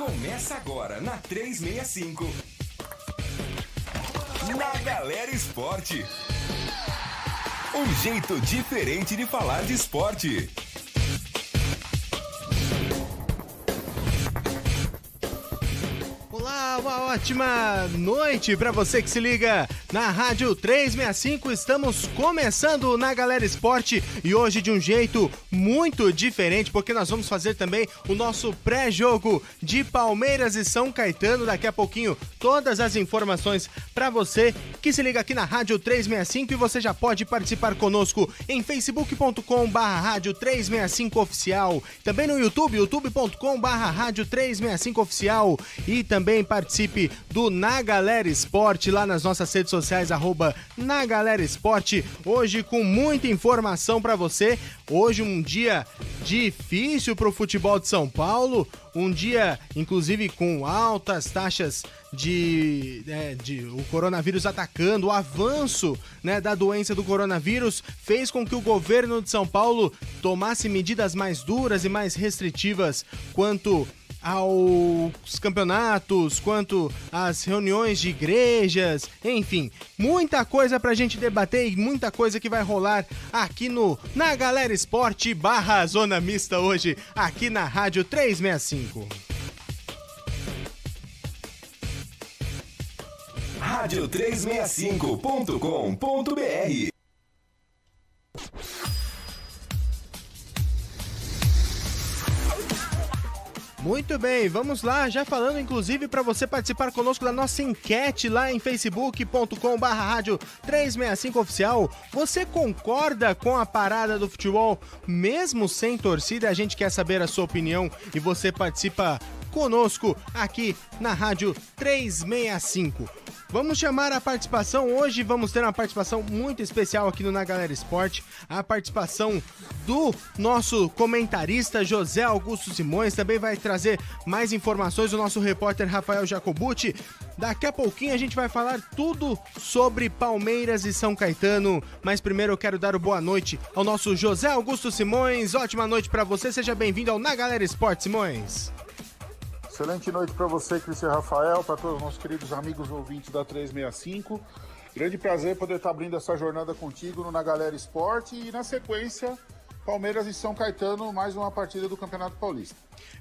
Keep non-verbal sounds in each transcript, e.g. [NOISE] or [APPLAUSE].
Começa agora na 365. Na Galera Esporte. Um jeito diferente de falar de esporte. Olá, uma ótima noite para você que se liga na Rádio 365. Estamos começando na Galera Esporte e hoje de um jeito muito diferente, porque nós vamos fazer também o nosso pré-jogo de Palmeiras e São Caetano. Daqui a pouquinho, todas as informações para você que se liga aqui na Rádio 365 e você já pode participar conosco em facebook.com/barra Rádio 365 Oficial, também no YouTube, youtube.com/barra Rádio 365 Oficial e também participe do Na Galera Esporte lá nas nossas redes sociais, arroba Na Galera Esporte. Hoje com muita informação para você. Hoje um dia difícil para o futebol de São Paulo. Um dia, inclusive, com altas taxas de, né, de o coronavírus atacando, o avanço né, da doença do coronavírus fez com que o governo de São Paulo tomasse medidas mais duras e mais restritivas quanto aos campeonatos, quanto às reuniões de igrejas, enfim, muita coisa pra gente debater e muita coisa que vai rolar aqui no Na Galera Esporte barra Zona Mista hoje, aqui na Rádio 365. Rádio 365.com.br Muito bem, vamos lá, já falando inclusive para você participar conosco da nossa enquete lá em facebook.com barra rádio 365 oficial. Você concorda com a parada do futebol mesmo sem torcida? A gente quer saber a sua opinião e você participa conosco aqui na rádio 365. Vamos chamar a participação. Hoje vamos ter uma participação muito especial aqui no Na Galera Esporte. A participação do nosso comentarista José Augusto Simões. Também vai trazer mais informações o nosso repórter Rafael Jacobucci. Daqui a pouquinho a gente vai falar tudo sobre Palmeiras e São Caetano. Mas primeiro eu quero dar o boa noite ao nosso José Augusto Simões. Ótima noite para você. Seja bem-vindo ao Na Galera Esporte, Simões. Excelente noite para você, Cristian Rafael, para todos os nossos queridos amigos ouvintes da 365. Grande prazer poder estar abrindo essa jornada contigo no Na Galera Esporte e na sequência Palmeiras e São Caetano, mais uma partida do Campeonato Paulista.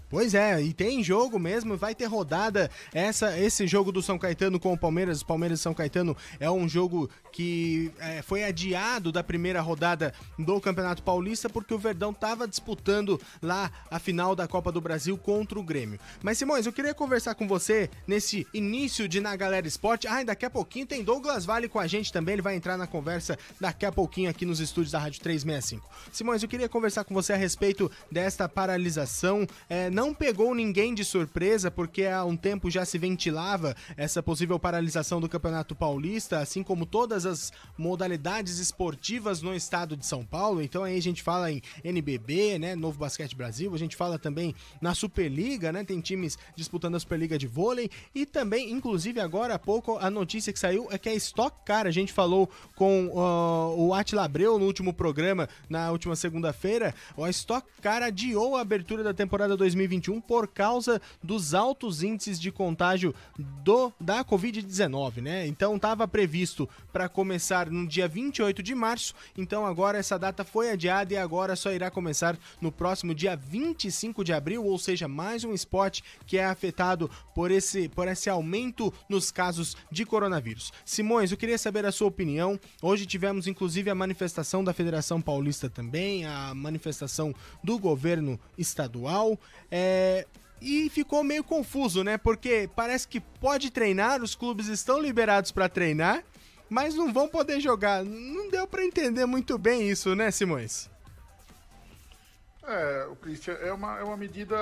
Pois é, e tem jogo mesmo, vai ter rodada. Essa, esse jogo do São Caetano com o Palmeiras, Palmeiras e São Caetano é um jogo que é, foi adiado da primeira rodada do Campeonato Paulista porque o Verdão estava disputando lá a final da Copa do Brasil contra o Grêmio. Mas Simões, eu queria conversar com você nesse início de Na Galera Esporte. Ah, daqui a pouquinho tem Douglas Vale com a gente também, ele vai entrar na conversa daqui a pouquinho aqui nos estúdios da Rádio 365. Simões, eu queria conversar com você a respeito desta paralisação. É, não pegou ninguém de surpresa, porque há um tempo já se ventilava essa possível paralisação do Campeonato Paulista, assim como todas as modalidades esportivas no estado de São Paulo. Então aí a gente fala em NBB, né, Novo Basquete Brasil, a gente fala também na Superliga, né, tem times disputando a Superliga de vôlei e também, inclusive agora há pouco, a notícia que saiu é que a Stock Car, a gente falou com uh, o Atila Abreu no último programa, na última segunda-feira, a Stock Car adiou a abertura da temporada 2020 2021 por causa dos altos índices de contágio do da Covid-19, né? Então estava previsto para começar no dia 28 de março, então agora essa data foi adiada e agora só irá começar no próximo dia 25 de abril, ou seja, mais um esporte que é afetado por esse, por esse aumento nos casos de coronavírus. Simões, eu queria saber a sua opinião. Hoje tivemos inclusive a manifestação da Federação Paulista também, a manifestação do governo estadual. É, e ficou meio confuso, né? Porque parece que pode treinar, os clubes estão liberados para treinar, mas não vão poder jogar. Não deu para entender muito bem isso, né, Simões? É, o Christian, é uma, é uma medida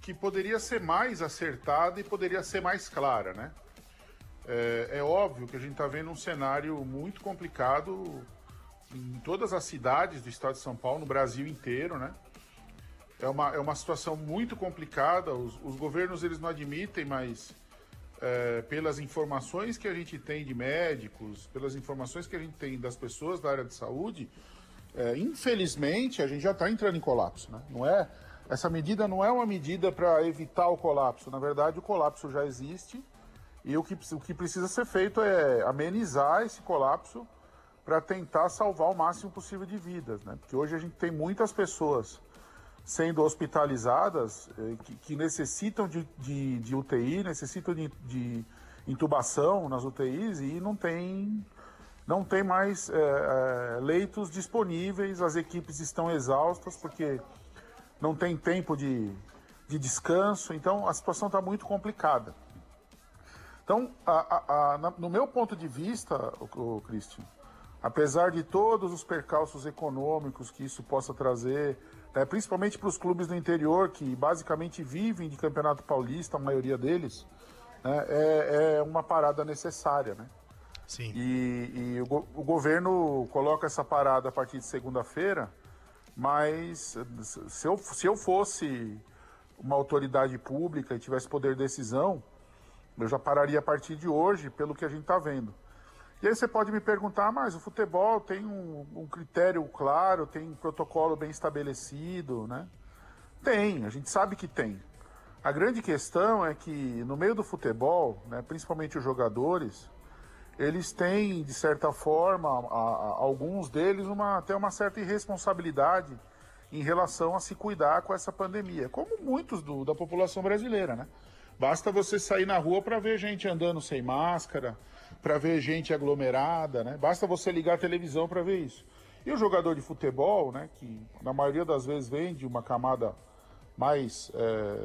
que poderia ser mais acertada e poderia ser mais clara, né? É, é óbvio que a gente está vendo um cenário muito complicado em todas as cidades do estado de São Paulo, no Brasil inteiro, né? É uma, é uma situação muito complicada. Os, os governos eles não admitem, mas é, pelas informações que a gente tem de médicos, pelas informações que a gente tem das pessoas da área de saúde, é, infelizmente a gente já está entrando em colapso. Né? Não, é, essa medida não é uma medida para evitar o colapso. Na verdade, o colapso já existe e o que, o que precisa ser feito é amenizar esse colapso para tentar salvar o máximo possível de vidas, né? Porque hoje a gente tem muitas pessoas sendo hospitalizadas eh, que, que necessitam de, de, de, UTI, necessitam de, de, intubação nas UTIs e não tem, não tem mais é, leitos disponíveis, as equipes estão exaustas porque não tem tempo de, de descanso, então a situação está muito complicada. Então, a, a, a, no meu ponto de vista, o, o Christian, apesar de todos os percalços econômicos que isso possa trazer, né, principalmente para os clubes do interior que basicamente vivem de campeonato paulista, a maioria deles, né, é, é, uma parada necessária, né? Sim. E, e o, o, governo coloca essa parada a partir de segunda-feira, mas se eu, se eu fosse uma autoridade pública e tivesse poder de decisão, eu já pararia a partir de hoje, pelo que a gente está vendo. E aí você pode me perguntar, mas o futebol tem um, um, critério claro, tem um protocolo bem estabelecido, né? Tem, a gente sabe que tem. A grande questão é que no meio do futebol, né, principalmente os jogadores, eles têm, de certa forma, a, a, alguns deles, uma, até uma certa irresponsabilidade em relação a se cuidar com essa pandemia, como muitos do, da população brasileira, né? Basta você sair na rua para ver gente andando sem máscara, para ver gente aglomerada, né? Basta você ligar a televisão para ver isso. E o jogador de futebol, né, que na maioria das vezes vem de uma camada mais é,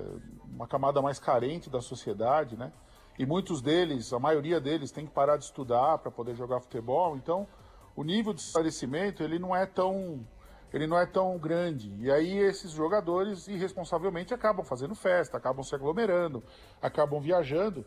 uma camada mais carente da sociedade, né? E muitos deles, a maioria deles, tem que parar de estudar para poder jogar futebol. Então, o nível de esclarecimento ele não é tão ele não é tão grande. E aí esses jogadores irresponsavelmente acabam fazendo festa, acabam se aglomerando, acabam viajando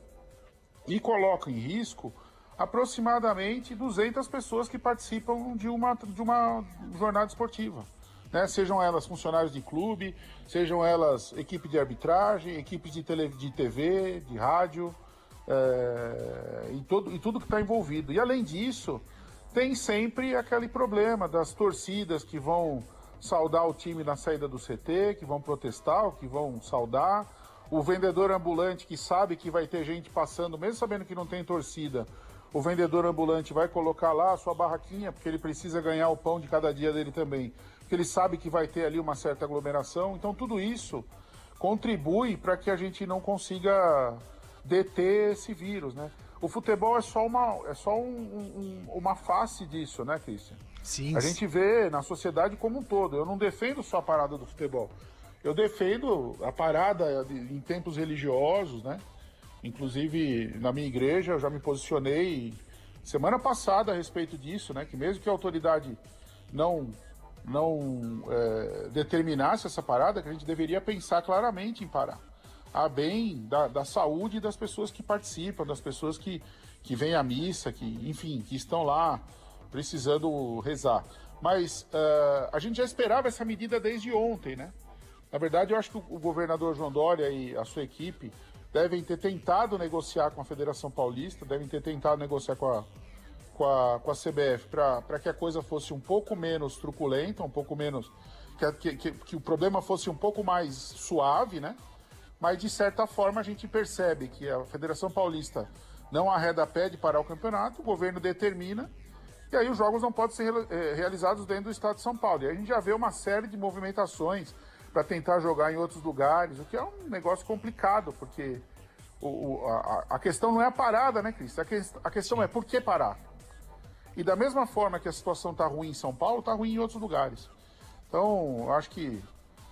e colocam em risco aproximadamente 200 pessoas que participam de uma, de uma jornada esportiva. Né? Sejam elas funcionários de clube, sejam elas equipe de arbitragem, equipes de, tele, de TV, de rádio, é, e, todo, e tudo que está envolvido. E além disso, tem sempre aquele problema das torcidas que vão saudar o time na saída do CT, que vão protestar, que vão saudar. O vendedor ambulante que sabe que vai ter gente passando, mesmo sabendo que não tem torcida, o vendedor ambulante vai colocar lá a sua barraquinha, porque ele precisa ganhar o pão de cada dia dele também, porque ele sabe que vai ter ali uma certa aglomeração. Então, tudo isso contribui para que a gente não consiga deter esse vírus, né? O futebol é só uma, é só um, um, uma face disso, né, Cristian? Sim. A gente vê na sociedade como um todo. Eu não defendo só a parada do futebol. Eu defendo a parada em tempos religiosos, né? Inclusive, na minha igreja, eu já me posicionei semana passada a respeito disso, né? Que mesmo que a autoridade não não é, determinasse essa parada, que a gente deveria pensar claramente em parar. A bem da, da saúde das pessoas que participam, das pessoas que, que vêm à missa, que, enfim, que estão lá precisando rezar. Mas uh, a gente já esperava essa medida desde ontem, né? Na verdade, eu acho que o governador João Dória e a sua equipe devem ter tentado negociar com a Federação Paulista, devem ter tentado negociar com a, com a, com a CBF para que a coisa fosse um pouco menos truculenta, um pouco menos. Que, que, que, o problema fosse um pouco mais suave, né? Mas de certa forma a gente percebe que a Federação Paulista não arreda pé de parar o campeonato, o governo determina, e aí os jogos não podem ser eh, realizados dentro do estado de São Paulo. E a gente já vê uma série de movimentações para tentar jogar em outros lugares, o que é um negócio complicado, porque o, o, a, a, questão não é a parada, né, Cris? A, que, a questão é por que parar? E da mesma forma que a situação está ruim em São Paulo, está ruim em outros lugares. Então, acho que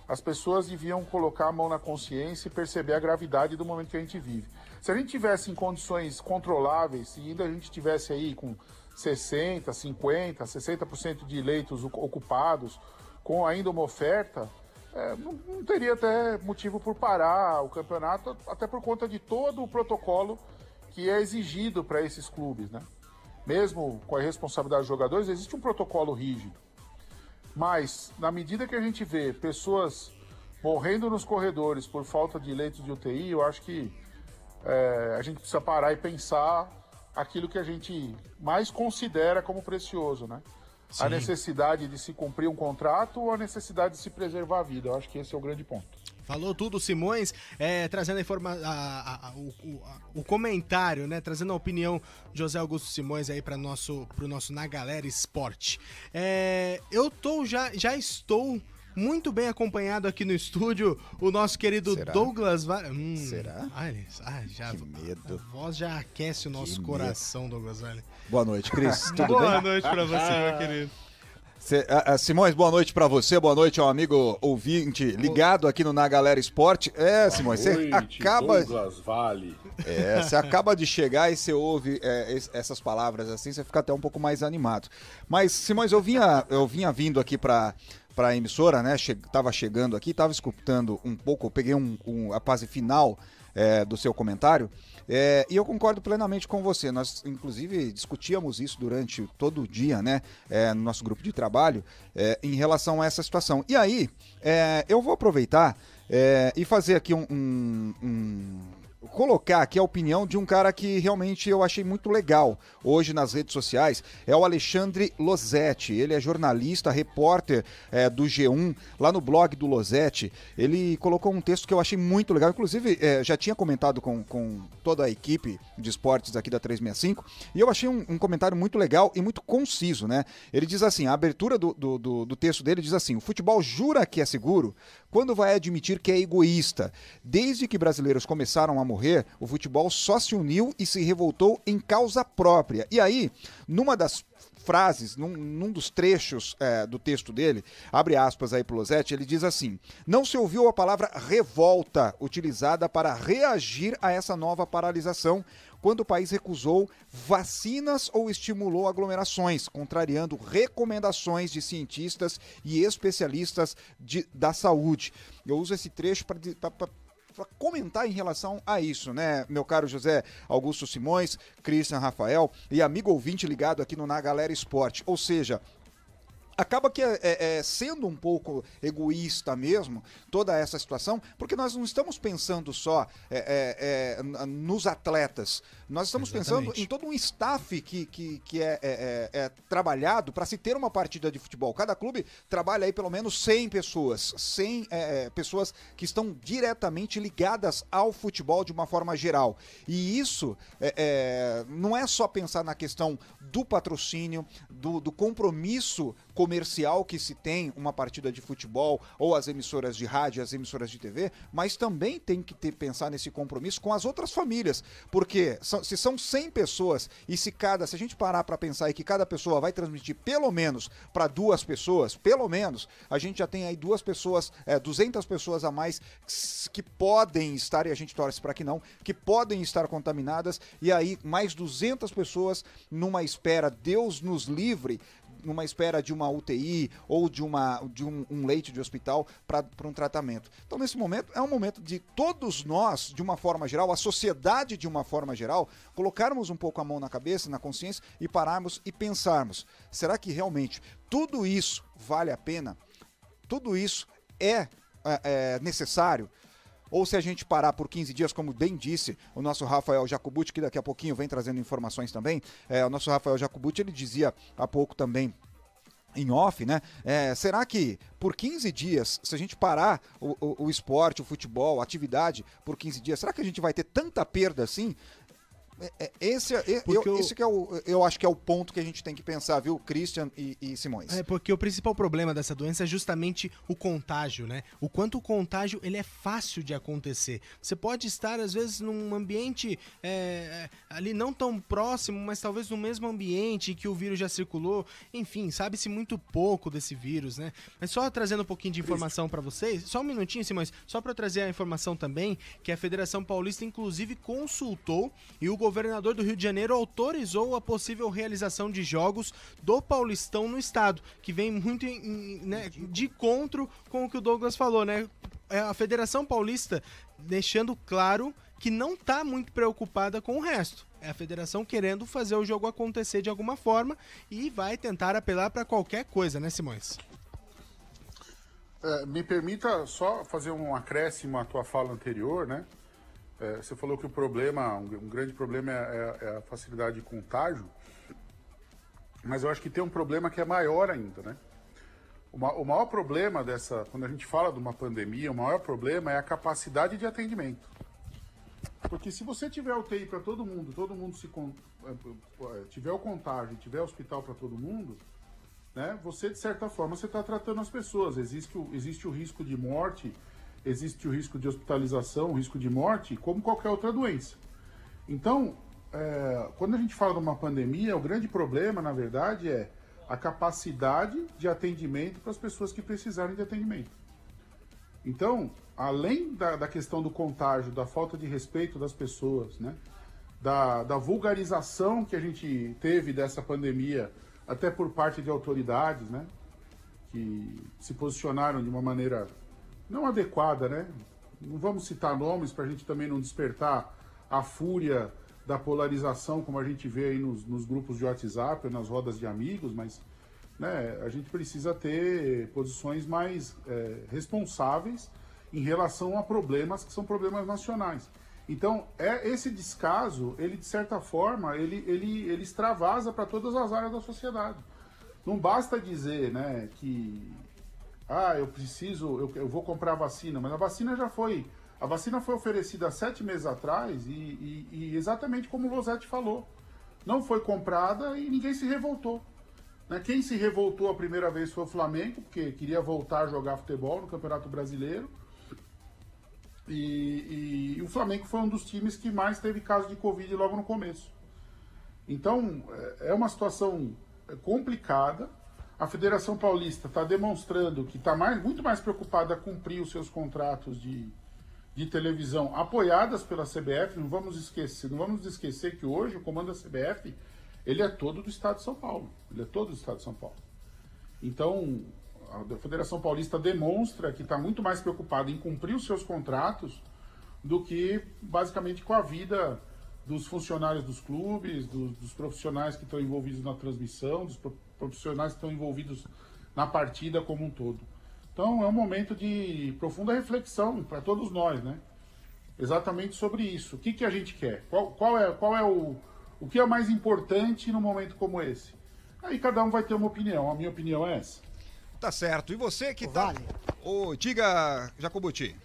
as pessoas deviam colocar a mão na consciência e perceber a gravidade do momento que a gente vive. Se a gente tivesse em condições controláveis, se ainda a gente tivesse aí com 60, 50, 60% de leitos ocupados, com ainda uma oferta, é, não, não, teria até motivo por parar o campeonato, até por conta de todo o protocolo que é exigido para esses clubes, né? Mesmo com a responsabilidade dos jogadores, existe um protocolo rígido. Mas, na medida que a gente vê pessoas morrendo nos corredores por falta de leitos de UTI, eu acho que é, a gente precisa parar e pensar aquilo que a gente mais considera como precioso, né? Sim. a necessidade de se cumprir um contrato ou a necessidade de se preservar a vida. Eu acho que esse é o grande ponto. Falou tudo, Simões, é, trazendo a informa a, a, o, o, o, comentário, né? Trazendo a opinião de José Augusto Simões aí para nosso, pro nosso Na Galera Esporte. É, eu tô já, já estou muito bem acompanhado aqui no estúdio, o nosso querido Será? Douglas Var... hum, Será? Ai, ai, já, que medo. A voz já aquece o nosso que coração, medo. Douglas Vale. Boa noite, Cris. [LAUGHS] Tudo Boa bem? Boa noite para você, meu querido. Cê, a, a Simões, boa noite para você, boa noite ao amigo ouvinte ligado aqui no Na Galera Esporte. É, Simões, você acaba. Douglas Vale. É, você acaba de chegar e você ouve é, essas palavras assim, você fica até um pouco mais animado. Mas, Simões, eu vinha, eu vinha vindo aqui para para a emissora, né? Che tava chegando aqui, tava escutando um pouco, peguei um, um a fase final é, do seu comentário. É, e eu concordo plenamente com você. Nós, inclusive, discutíamos isso durante todo o dia, né? É, no nosso grupo de trabalho, é, em relação a essa situação. E aí, é, eu vou aproveitar é, e fazer aqui um, um, um colocar aqui a opinião de um cara que realmente eu achei muito legal hoje nas redes sociais. É o Alexandre Losetti. Ele é jornalista, repórter é, do G1, lá no blog do Losetti. Ele colocou um texto que eu achei muito legal. Inclusive, é, já tinha comentado com, com toda a equipe de esportes aqui da 365. E eu achei um, um comentário muito legal e muito conciso, né? Ele diz assim: a abertura do, do, do, do texto dele diz assim: o futebol jura que é seguro quando vai admitir que é egoísta. Desde que brasileiros começaram a morrer, o futebol só se uniu e se revoltou em causa própria. E aí, numa das frases, num, num dos trechos é, do texto dele, abre aspas aí pro Losetti, ele diz assim: Não se ouviu a palavra revolta utilizada para reagir a essa nova paralisação quando o país recusou vacinas ou estimulou aglomerações, contrariando recomendações de cientistas e especialistas de, da saúde. Eu uso esse trecho para para comentar em relação a isso, né, meu caro José Augusto Simões, Christian Rafael e amigo ouvinte ligado aqui no Na Galera Esporte. Ou seja, acaba que é, é, é, sendo um pouco egoísta mesmo toda essa situação, porque nós não estamos pensando só é, é, é nos atletas, nós estamos Exatamente. pensando em todo um staff que, que, que é, é, é, é trabalhado para se ter uma partida de futebol. Cada clube trabalha aí pelo menos 100 pessoas, 100 é, é, pessoas que estão diretamente ligadas ao futebol de uma forma geral. E isso é, não é só pensar na questão do patrocínio, do, do compromisso comercial que se tem uma partida de futebol ou as emissoras de rádio, as emissoras de TV, mas também tem que ter pensar nesse compromisso com as outras famílias, porque são são, se são 100 pessoas e se cada, se a gente parar para pensar aí que cada pessoa vai transmitir pelo menos para duas pessoas, pelo menos, a gente já tem aí duas pessoas, é, 200 pessoas a mais que podem estar, e a gente torce para que não, que podem estar contaminadas, e aí mais 200 pessoas numa espera, Deus nos livre numa espera de uma UTI ou de, uma, de um, um leite de hospital para um tratamento. Então, nesse momento, é um momento de todos nós, de uma forma geral, a sociedade de uma forma geral, colocarmos um pouco a mão na cabeça, na consciência e pararmos e pensarmos: será que realmente tudo isso vale a pena? Tudo isso é, é, é necessário? Ou se a gente parar por 15 dias, como bem disse o nosso Rafael Jacobucci, que daqui a pouquinho vem trazendo informações também, é, o nosso Rafael Jacobucci, ele dizia há pouco também em off, né? É, será que por 15 dias, se a gente parar o, o, o, esporte, o futebol, a atividade por 15 dias, será que a gente vai ter tanta perda assim? É, é, esse, é, eu, eu, esse que é o, eu acho que é o ponto que a gente tem que pensar, viu, Christian e, e, Simões? É, porque o principal problema dessa doença é justamente o contágio, né? O quanto o contágio ele é fácil de acontecer. Você pode estar, às vezes, num ambiente é, ali não tão próximo, mas talvez no mesmo ambiente que o vírus já circulou. Enfim, sabe-se muito pouco desse vírus, né? Mas só trazendo um pouquinho de informação para vocês, só um minutinho, Simões, só para trazer a informação também, que a Federação Paulista, inclusive, consultou e o governador do Rio de Janeiro autorizou a possível realização de jogos do Paulistão no estado, que vem muito em, né, de encontro com o que o Douglas falou, né? É a Federação Paulista deixando claro que não está muito preocupada com o resto. É a federação querendo fazer o jogo acontecer de alguma forma e vai tentar apelar para qualquer coisa, né, Simões? É, me permita só fazer um acréscimo à tua fala anterior, né? É, você falou que o problema, um, grande problema é, é, é, a facilidade de contágio, mas eu acho que tem um problema que é maior ainda, né? o, o maior problema dessa, quando a gente fala de uma pandemia, o maior problema é a capacidade de atendimento. Porque se você tiver UTI para todo mundo, todo mundo se eh, eh, tiver o contágio, tiver hospital para todo mundo, né? Você de certa forma você está tratando as pessoas. Existe o, existe o risco de morte, existe o risco de hospitalização, o risco de morte, como qualquer outra doença. Então, é, quando a gente fala de uma pandemia, o grande problema, na verdade, é a capacidade de atendimento para as pessoas que precisarem de atendimento. Então, além da, da questão do contágio, da falta de respeito das pessoas, né? da, da vulgarização que a gente teve dessa pandemia, até por parte de autoridades, né? que se posicionaram de uma maneira não adequada, né? Não vamos citar nomes para a gente também não despertar a fúria da polarização, como a gente vê aí nos, nos grupos de WhatsApp, nas rodas de amigos, mas né, a gente precisa ter posições mais é, responsáveis em relação a problemas que são problemas nacionais. Então, é esse descaso, ele de certa forma, ele, ele, ele extravasa para todas as áreas da sociedade. Não basta dizer né, que ah, eu preciso, eu, eu vou comprar vacina, mas a vacina já foi. A vacina foi oferecida sete meses atrás e, e- e exatamente como o Losetti falou. Não foi comprada e ninguém se revoltou. Né? Quem se revoltou a primeira vez foi o Flamengo, porque queria voltar a jogar futebol no Campeonato Brasileiro. E, e- e o Flamengo foi um dos times que mais teve caso de Covid logo no começo. Então, é é uma situação complicada. A Federação Paulista está demonstrando que está mais, muito mais preocupada a cumprir os seus contratos de, de televisão apoiadas pela CBF. Não vamos esquecer, não vamos esquecer que hoje o comando da CBF ele é todo do Estado de São Paulo. Ele é todo do Estado de São Paulo. Então, a Federação Paulista demonstra que está muito mais preocupada em cumprir os seus contratos do que basicamente com a vida dos funcionários dos clubes, dos, dos profissionais que estão envolvidos na transmissão, dos profissionais que estão envolvidos na partida como um todo. Então é um momento de profunda reflexão para todos nós, né? Exatamente sobre isso. O que, que a gente quer? Qual, qual é, qual é o, o que é mais importante num momento como esse? Aí cada um vai ter uma opinião. A minha opinião é essa. Tá certo. E você que tá. Vale. Ô, diga, Jacobuti.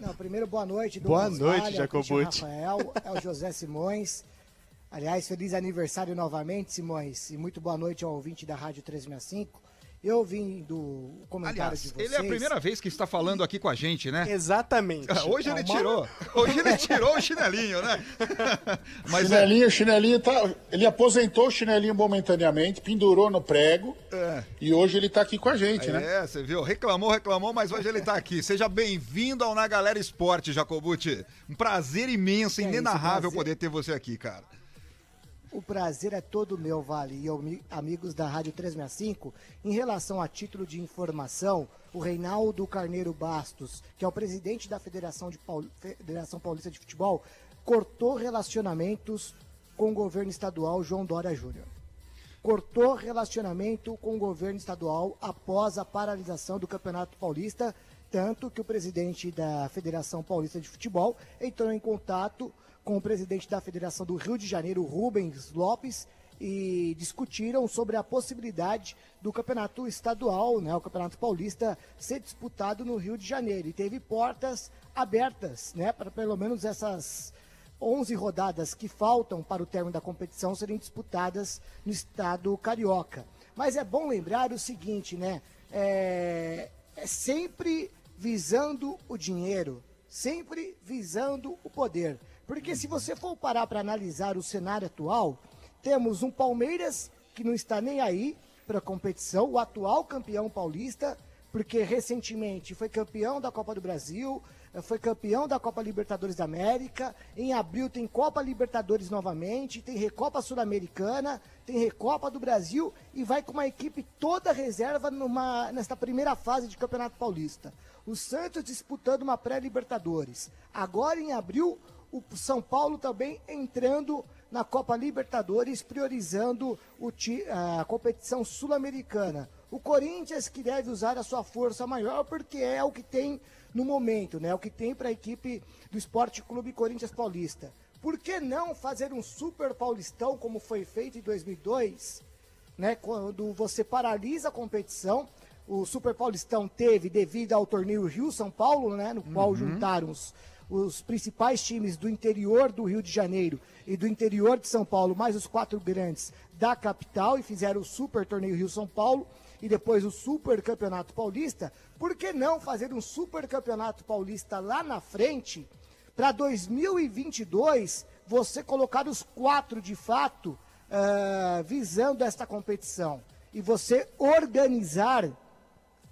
Não, primeiro, boa noite. Boa noite, Vale, Jacobucci. Rafael, é o José Simões. Aliás, feliz aniversário novamente, Simões. E muito boa noite ao ouvinte da Rádio 365. Eu vim do comentário Aliás, de vocês. ele é a primeira vez que está falando aqui com a gente, né? Exatamente. [LAUGHS] Hoje ele É uma- tirou. Hoje ele tirou o chinelinho, né? [LAUGHS] Mas é, chinelinho, chinelinho tá. Ele aposentou o chinelinho momentaneamente, pendurou no prego É. e hoje ele tá aqui com a gente, né? É, você viu? Reclamou, reclamou, mas hoje ele tá aqui. Seja bem-vindo ao Na Galera Esporte, Jacobuti. Um prazer imenso, É isso, inenarrável prazer. poder ter você aqui, cara. O prazer é todo meu, Vale, e ami- amigos da Rádio 365. Em relação a título de informação, o Reinaldo Carneiro Bastos, que é o presidente da Federação, de Paul- Federação Paulista de Futebol, cortou relacionamentos com o governo estadual João Dória Júnior. Cortou relacionamento com o governo estadual após a paralisação do Campeonato Paulista, tanto que o presidente da Federação Paulista de Futebol entrou em contato com o presidente da Federação do Rio de Janeiro, Rubens Lopes, e discutiram sobre a possibilidade do campeonato estadual, né, o campeonato paulista, ser disputado no Rio de Janeiro. E teve portas abertas, né, para pelo menos essas 11 rodadas que faltam para o término da competição serem disputadas no estado carioca. Mas é bom lembrar o seguinte, né? É, é sempre visando o dinheiro, sempre visando o poder. Porque se você for parar para analisar o cenário atual, temos um Palmeiras que não está nem aí para a competição, o atual campeão paulista, porque recentemente foi campeão da Copa do Brasil, eh, foi campeão da Copa Libertadores da América, em abril tem Copa Libertadores novamente, tem Recopa Sul-Americana, tem Recopa do Brasil e vai com uma equipe toda reserva numa, nesta primeira fase de Campeonato Paulista. O Santos disputando uma pré-Libertadores. Agora em abril, o São Paulo também entrando na Copa Libertadores, priorizando o a competição sul-americana. O Corinthians que deve usar a sua força maior, porque é o que tem no momento, né? O que tem para a equipe do Esporte Clube Corinthians Paulista. Por que não fazer um Super Paulistão como foi feito em 2002? né, quando você paralisa a competição, o Super Paulistão teve devido ao torneio Rio-São Paulo, né, no qual juntaram os, os principais times do interior do Rio de Janeiro e do interior de São Paulo, mais os quatro grandes da capital e fizeram o Super Torneio Rio-São Paulo e depois o Super Campeonato Paulista. Por que não fazer um Super Campeonato Paulista lá na frente para 2022 você colocar os quatro de fato ah, visando esta competição e você organizar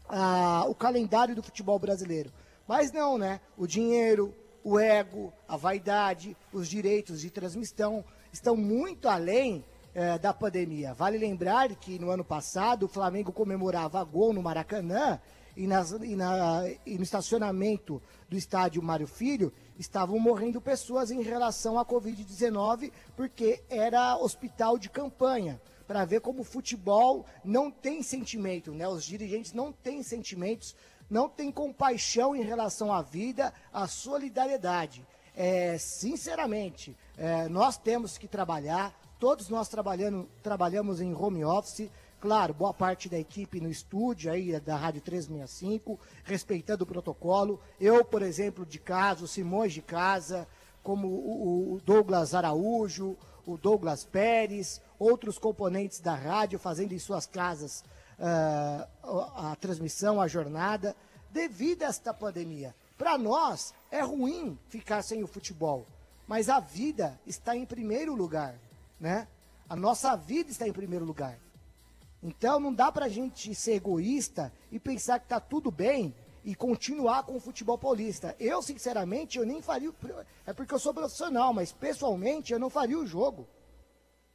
ah, o calendário do futebol brasileiro. Mas não, né? O dinheiro, o ego, a vaidade, os direitos de transmissão estão muito além eh, da pandemia. Vale lembrar que no ano passado o Flamengo comemorava gol no Maracanã e, nas- e na- e no estacionamento do estádio Mário Filho estavam morrendo pessoas em relação à Covid-19 porque era hospital de campanha para ver como o futebol não tem sentimento, né? Os dirigentes não têm sentimentos, não têm compaixão em relação à vida, à solidariedade. É, sinceramente, é, nós temos que trabalhar, todos nós trabalhando, trabalhamos em home office, claro, boa parte da equipe no estúdio aí da Rádio 365, respeitando o protocolo. Eu, por exemplo, de casa, o Simões de casa, como o, o Douglas Araújo, o Douglas Pérez, outros componentes da rádio fazendo em suas casas ah, a, a transmissão, a jornada, devido a esta pandemia. Para nós, é ruim ficar sem o futebol, mas a vida está em primeiro lugar, né? A nossa vida está em primeiro lugar. Então não dá pra gente ser egoísta e pensar que tá tudo bem e continuar com o futebol paulista. Eu, sinceramente, eu nem faria. o- É porque eu sou profissional, mas pessoalmente eu não faria o jogo.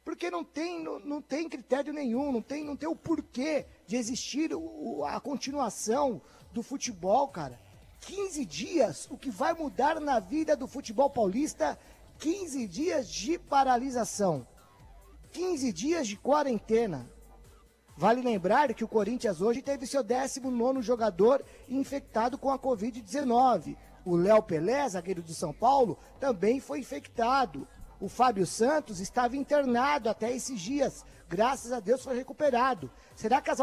Porque não tem, não, não tem critério nenhum, não tem, não tem o porquê de existir o- a continuação do futebol, cara. 15 dias, o que vai mudar na vida do futebol paulista? 15 dias de paralisação. 15 dias de quarentena. Vale lembrar que o Corinthians hoje teve seu 19 jogador infectado com a Covid-19. O Léo Pelé, zagueiro de São Paulo, também foi infectado. O Fábio Santos estava internado até esses dias. Graças a Deus foi recuperado. Será que as,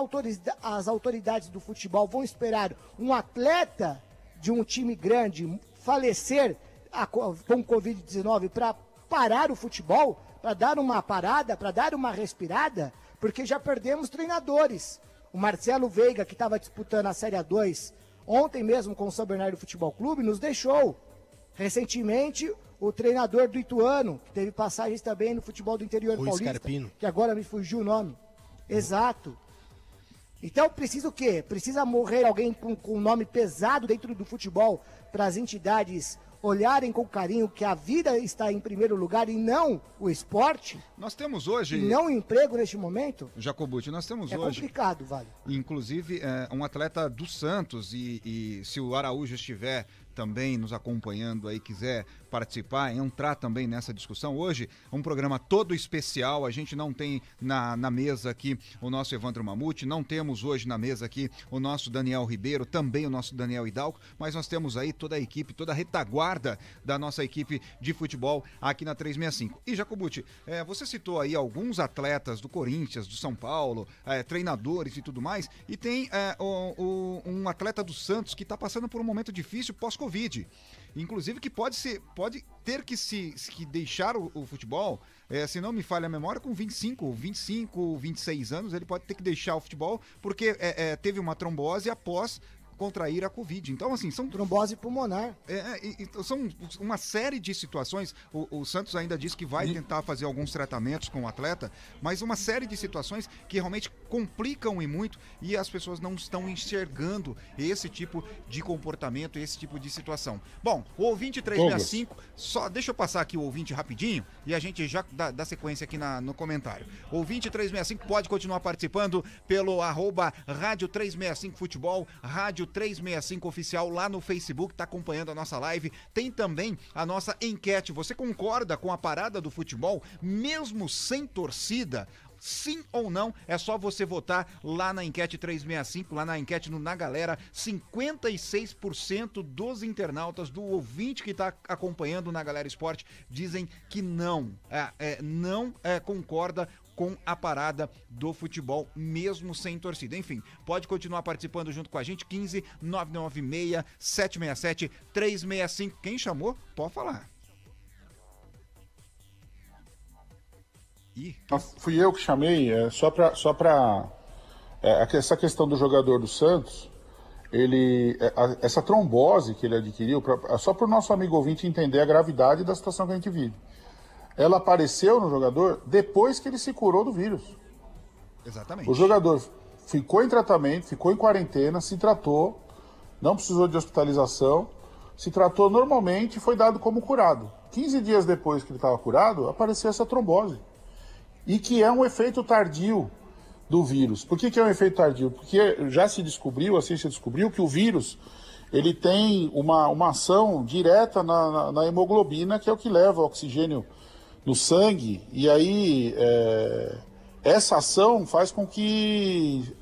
as autoridades do futebol vão esperar um atleta de um time grande falecer a co- com Covid-19 para parar o futebol? Para dar uma parada, para dar uma respirada? Porque já perdemos treinadores. O Marcelo Veiga, que estava disputando a Série A2 ontem mesmo com o São Bernardo Futebol Clube, nos deixou. Recentemente, o treinador do Ituano, que teve passagens também no futebol do interior Rui paulista, Scarpino. que agora me fugiu o nome. Exato. Então precisa o quê? Precisa morrer alguém com, com um nome pesado dentro do futebol para as entidades olharem com carinho que a vida está em primeiro lugar e não o esporte, Nós temos hoje, e não o emprego neste momento? Jacobucci, nós temos É hoje, complicado, Vale. inclusive, é, um atleta do Santos e, e se o Araújo estiver também nos acompanhando aí, quiser participar, entrar também nessa discussão. Hoje, um programa todo especial. A gente não tem na, na mesa aqui o nosso Evandro Mamute, não temos hoje na mesa aqui o nosso Daniel Ribeiro, também o nosso Daniel Hidalgo, mas nós temos aí toda a equipe, toda a retaguarda da nossa equipe de futebol aqui na 365. E Jacobucci, é, você citou aí alguns atletas do Corinthians, do São Paulo, é, treinadores e tudo mais, e tem é, o- o- um atleta do Santos que está passando por um momento difícil pós-Covid. Inclusive que pode ser, pode ter que se que deixar o, o futebol, é, se não me falha a memória, com 25, 25, 26 anos, ele pode ter que deixar o futebol porque é, é, teve uma trombose após contrair a Covid. Então, assim, são Trombose pulmonar. é, é, e- e são uma série de situações. O, o Santos ainda diz que vai tentar fazer alguns tratamentos com o atleta, mas uma série de situações que realmente complicam e muito e as pessoas não estão enxergando esse tipo de comportamento, esse tipo de situação. Bom, o ouvinte 365, só deixa eu passar aqui o ouvinte rapidinho e a gente já dá, dá sequência aqui na- no comentário. O ouvinte 365 pode continuar participando pelo arroba Rádio 365 Futebol, Rádio 365 Oficial lá no Facebook, tá acompanhando a nossa live. Tem também a nossa enquete. Você concorda com a parada do futebol, mesmo sem torcida? Sim ou não, é só você votar lá na enquete 365, lá na enquete no Na Galera. 56% dos internautas, do ouvinte que está acompanhando na Galera Esporte, dizem que não, é, é, não é, concorda com a parada do futebol, mesmo sem torcida. Enfim, pode continuar participando junto com a gente, 15 996 767 365. Quem chamou, pode falar. Ih, que... Fui eu que chamei, é, só para só pra, é, essa questão do jogador do Santos, ele é, a, essa trombose que ele adquiriu, pra, só para o nosso amigo ouvinte entender a gravidade da situação que a gente vive. Ela apareceu no jogador depois que ele se curou do vírus. Exatamente. O jogador ficou em tratamento, ficou em quarentena, se tratou, não precisou de hospitalização, se tratou normalmente e foi dado como curado. 15 dias depois que ele estava curado, apareceu essa trombose e que é um efeito tardio do vírus. Por que, que é um efeito tardio? Porque já se descobriu, a ciência descobriu que o vírus ele tem uma, uma ação direta na, na, na hemoglobina, que é o que leva o oxigênio no sangue, e aí é, essa ação faz com que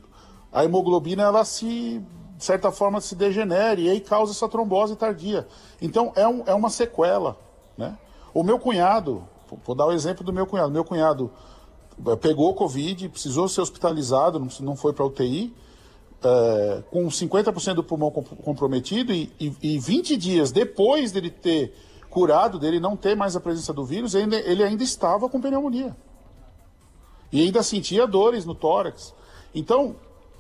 a hemoglobina ela se de certa forma se degenere e aí causa essa trombose tardia. Então é, um, é uma sequela, né? O meu cunhado, vou dar o exemplo do meu cunhado. Meu cunhado eh, pegou Covid, precisou ser hospitalizado, não foi para UTI, é, com 50% do pulmão comprometido e, e, e 20 dias depois dele ter curado, dele não ter mais a presença do vírus, ele, ele ainda estava com pneumonia. E ainda sentia dores no tórax. Então,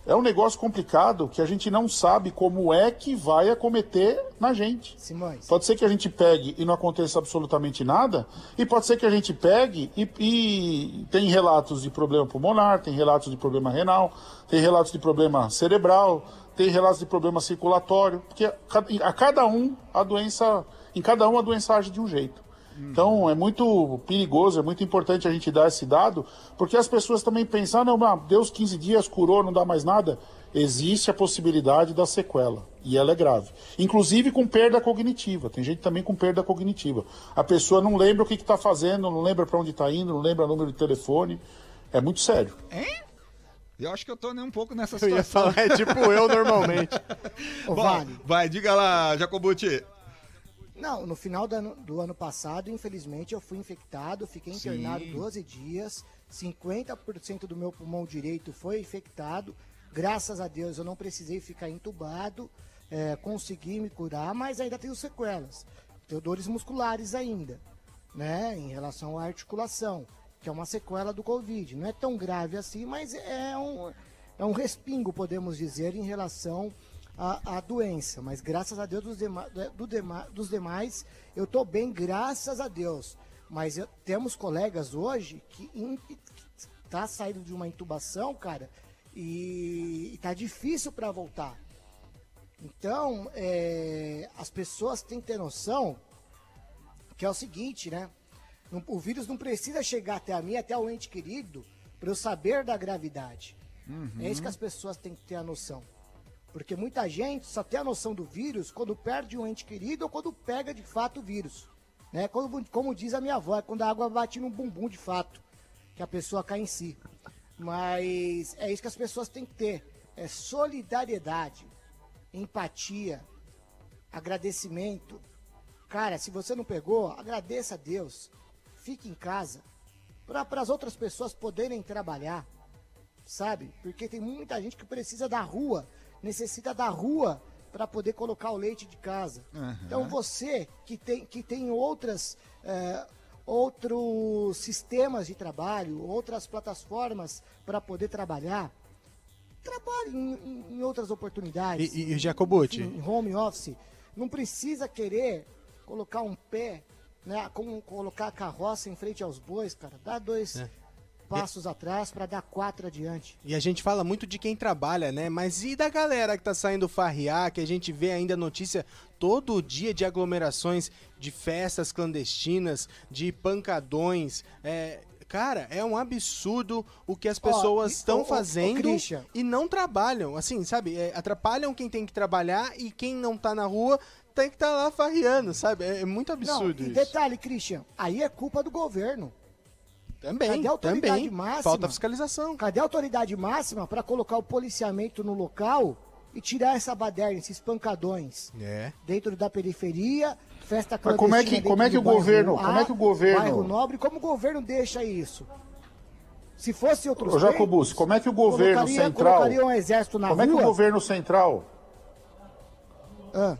é um negócio complicado que a gente não sabe como é que vai acometer na gente. Simões. Pode ser que a gente pegue e não aconteça absolutamente nada, e pode ser que a gente pegue e, e tem relatos de problema pulmonar, tem relatos de problema renal, tem relatos de problema cerebral, tem relatos de problema circulatório, porque a cada um a doença, em cada um a doença age de um jeito. Então é muito perigoso, é muito importante a gente dar esse dado, porque as pessoas também pensam, ah, não, Deus 15 dias curou, não dá mais nada. Existe a possibilidade da sequela, e ela é grave. Inclusive com perda cognitiva, tem gente também com perda cognitiva. A pessoa não lembra o que está fazendo, não lembra para onde está indo, não lembra o número de telefone. É muito sério. Hein? Eu acho que eu tô nem um pouco nessa situação. Eu ia falar, é tipo eu normalmente. [LAUGHS] Bom, vale. Vai, diga lá, Jacobuti. Não, no final do ano, do ano passado, infelizmente, eu fui infectado, fiquei internado Sim. 12 dias, 50% do meu pulmão direito foi infectado. Graças a Deus eu não precisei ficar entubado, é, consegui me curar, mas ainda tenho sequelas. Tenho dores musculares ainda, né, em relação à articulação, que é uma sequela do Covid. Não é tão grave assim, mas é um, é um respingo, podemos dizer, em relação a, a doença, mas graças a Deus dos, dema, do dema, dos demais eu estou bem, graças a Deus. Mas eu, temos colegas hoje que está saindo de uma intubação, cara, e, está difícil para voltar. Então, é, as pessoas têm que ter noção que é o seguinte, né? O vírus não precisa chegar até a mim, até o ente querido, para eu saber da gravidade. Uhum. É isso que as pessoas têm que ter a noção. Porque muita gente só tem a noção do vírus quando perde um ente querido ou quando pega de fato o vírus. Né? Como, diz a minha avó, é quando a água bate no bumbum de fato, que a pessoa cai em si. Mas é isso que as pessoas têm que ter. É solidariedade, empatia, agradecimento. Cara, se você não pegou, agradeça a Deus. Fique em casa. Para as outras pessoas poderem trabalhar. Sabe? Porque tem muita gente que precisa da rua necessita da rua para poder colocar o leite de casa. Uhum. Então você que tem, que tem outras, é, outros sistemas de trabalho, outras plataformas para poder trabalhar, trabalhe em, em outras oportunidades. E, e Jacobucci? Em, em home office. Não precisa querer colocar um pé, né, como colocar a carroça em frente aos bois, cara. Dá dois, é passos e... atrás para dar quatro adiante. E a gente fala muito de quem trabalha, né? Mas e da galera que tá saindo farrear, que a gente vê ainda notícia todo dia de aglomerações, de festas clandestinas, de pancadões, é, cara, é um absurdo o que as pessoas estão fazendo e não trabalham. Assim, sabe? É, atrapalham quem tem que trabalhar e quem não tá na rua tem que estar tá lá farreando, sabe? É, é muito absurdo não, e isso. detalhe, Christian, aí é culpa do governo. Também, Cadê a autoridade também. Máxima? Falta fiscalização. Cadê a autoridade máxima para colocar o policiamento no local e tirar essa baderna, esses pancadões é. dentro da periferia, festa clandestina. Mas como é que, como é que o governo, como é que o governo, bairro nobre, como o governo deixa isso? Se fosse outros Ô, Jacobus, como é que o governo colocaria, central. colocaria um exército na Como rua. é que o governo central. Ah,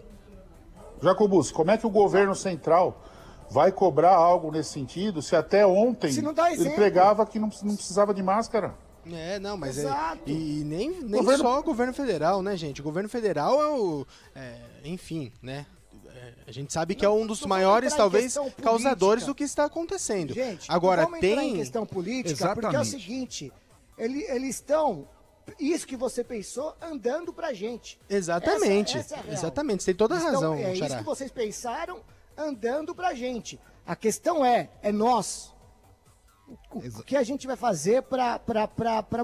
Jacobus, como é que o governo central vai cobrar algo nesse sentido se até ontem Se não dá ele pregava que não, não precisava de máscara? É, não, mas é. Exato. E nem, nem Governo- só o governo federal, né, gente? O governo federal é o. é, enfim, né? É, A gente sabe que é um dos não maiores, talvez, causadores do que está acontecendo. gente, Agora, não vamos entrar em tem. questão política, porque é o Exatamente. seguinte, ele- eles estão, isso que você pensou, andando pra gente. Exatamente. Essa- essa é a real. Exatamente, você tem toda a razão, É isso Xará. que vocês pensaram, andando pra gente. A questão é, é nós. O, o que a gente vai fazer pra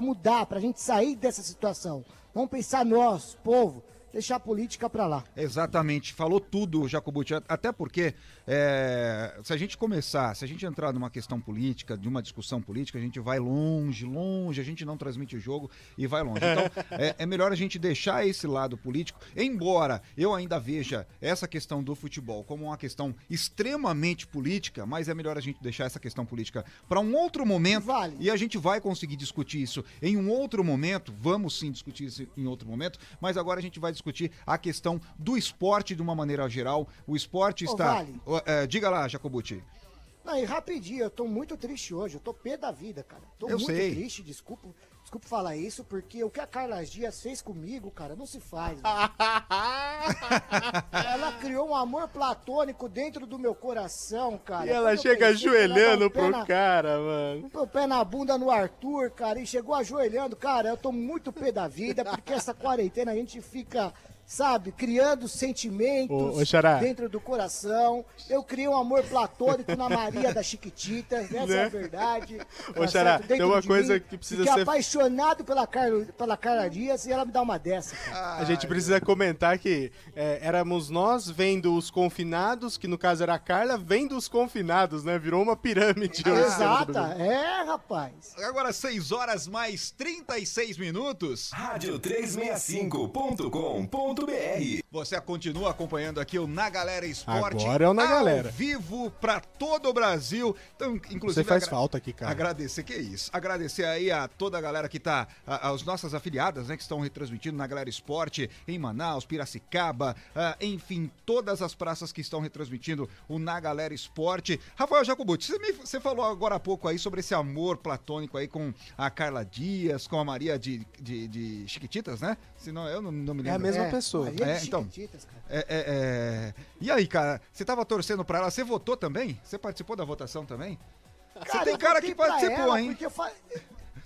mudar, pra gente sair dessa situação? Vamos pensar nós, povo, deixar a política pra lá. Exatamente, falou tudo, Jacobucci. Até porque, é, se a gente começar, se a gente entrar numa questão política, de uma discussão política, a gente vai longe, longe, a gente não transmite o jogo e vai longe. Então, [LAUGHS] é, é melhor a gente deixar esse lado político, embora eu ainda veja essa questão do futebol como uma questão extremamente política, mas é melhor a gente deixar essa questão política para um outro momento Vale. e a gente vai conseguir discutir isso em um outro momento. Vamos sim discutir isso em outro momento, mas agora a gente vai discutir a questão do esporte de uma maneira geral. O esporte Ô, está. Vale. É, diga lá, Jacobucci. Não, e rapidinho, eu tô muito triste hoje, eu tô pé da vida, cara. Tô Eu muito sei. triste, desculpa, desculpa falar isso, porque o que a Carla Dias fez comigo, cara, não se faz. [LAUGHS] ela criou um amor platônico dentro do meu coração, cara. E ela Quando chega pensei ajoelhando pro na- cara, mano. o pé na bunda no Arthur, cara, e chegou ajoelhando. Cara, eu tô muito pé da vida, porque essa quarentena a gente fica, sabe, criando sentimentos Ô, ô, dentro do coração. Eu criei um amor platônico na Maria das Chiquititas, essa é a verdade. Ô, tá Xará, tem uma coisa mim. que precisa Fiquei ser- apaixonado pela Carla, pela Carla Dias e ela me dá uma dessa, cara. A gente precisa comentar que é, éramos nós vendo os confinados, que no caso era a Carla, vendo os confinados, né? Virou uma pirâmide. do Exata, é, rapaz. Agora 6 horas mais 36 minutos. Rádio365.com.br Você continua acompanhando aqui o Na Galera Esporte. Agora é o Na ao Galera. vivo para todo o Brasil. Então, inclusive Você faz agra- falta aqui, cara. Agradecer, que é isso. Agradecer aí a toda a galera que tá, a- as nossas afiliadas, né, que estão retransmitindo na Galera Esporte em Manaus, Piracicaba, ah, enfim, todas as praças que estão retransmitindo o Na Galera Esporte. Rafael Jacobucci, você, me- você falou agora há pouco aí sobre esse amor platônico aí com a Carla Dias, com a Maria de, de, de Chiquititas, né? Senão eu não, não me É a lembro. mesma É, pessoa. Maria de É, então. Chiquititas, cara. É, é, é. E aí, cara, você tava torcendo pra ela, você votou também? Você participou da votação também? Você tem cara que participou, ela hein? eu fa-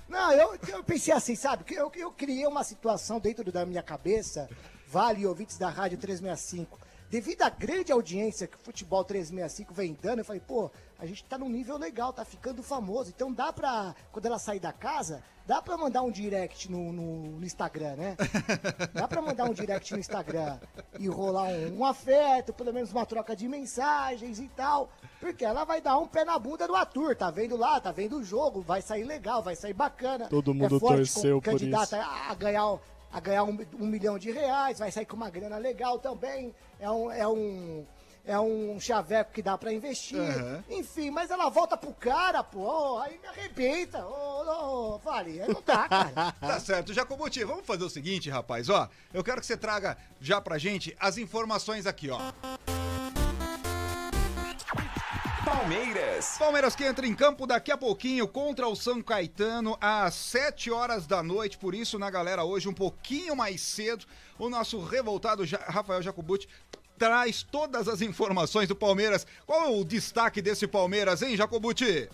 Não, eu, eu pensei assim, sabe? que Eu, eu criei uma situação dentro da minha cabeça, Vale ouvintes da Rádio 365. Devido à grande audiência que o Futebol 365 vem dando, eu falei, pô, a gente tá num nível legal, tá ficando famoso. Então dá pra, quando ela sair da casa, dá pra mandar um direct no, no- no Instagram, né? [LAUGHS] Dá pra mandar um direct no Instagram e rolar um, um afeto, pelo menos uma troca de mensagens e tal. Porque ela vai dar um pé na bunda do Arthur, tá vendo lá, tá vendo o jogo, vai sair legal, vai sair bacana. Todo mundo é forte, torceu com- por candidata a ganhar, a ganhar um, um milhão de reais, vai sair com uma grana legal também. É um. É um é um chaveco que dá pra investir. Aham. Enfim, mas ela volta pro cara, pô. aí me arrebenta. Ô, ô, vale, aí não dá, cara. [LAUGHS] Tá certo, Jacobuti, vamos fazer o seguinte, rapaz, ó. Eu quero que você traga já pra gente as informações aqui, ó. Palmeiras. Palmeiras que entra em campo daqui a pouquinho contra o São Caetano às 7 horas da noite. Por isso, na galera, hoje um pouquinho mais cedo, o nosso revoltado Rafael Jacobuti traz todas as informações do Palmeiras. Qual é o destaque desse Palmeiras, hein, Jacobuti?